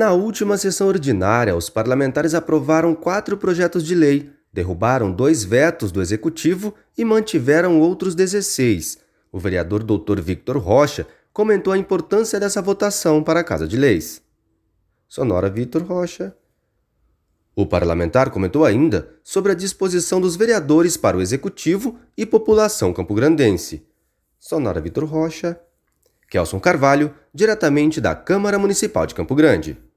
Na última sessão ordinária, os parlamentares aprovaram quatro projetos de lei, derrubaram dois vetos do Executivo e mantiveram outros 16. O vereador Dr. Victor Rocha comentou a importância dessa votação para a Casa de Leis. Sonora Victor Rocha. O parlamentar comentou ainda sobre a disposição dos vereadores para o Executivo e população campograndense. Sonora Vitor Rocha. Kelson Carvalho, diretamente da Câmara Municipal de Campo Grande.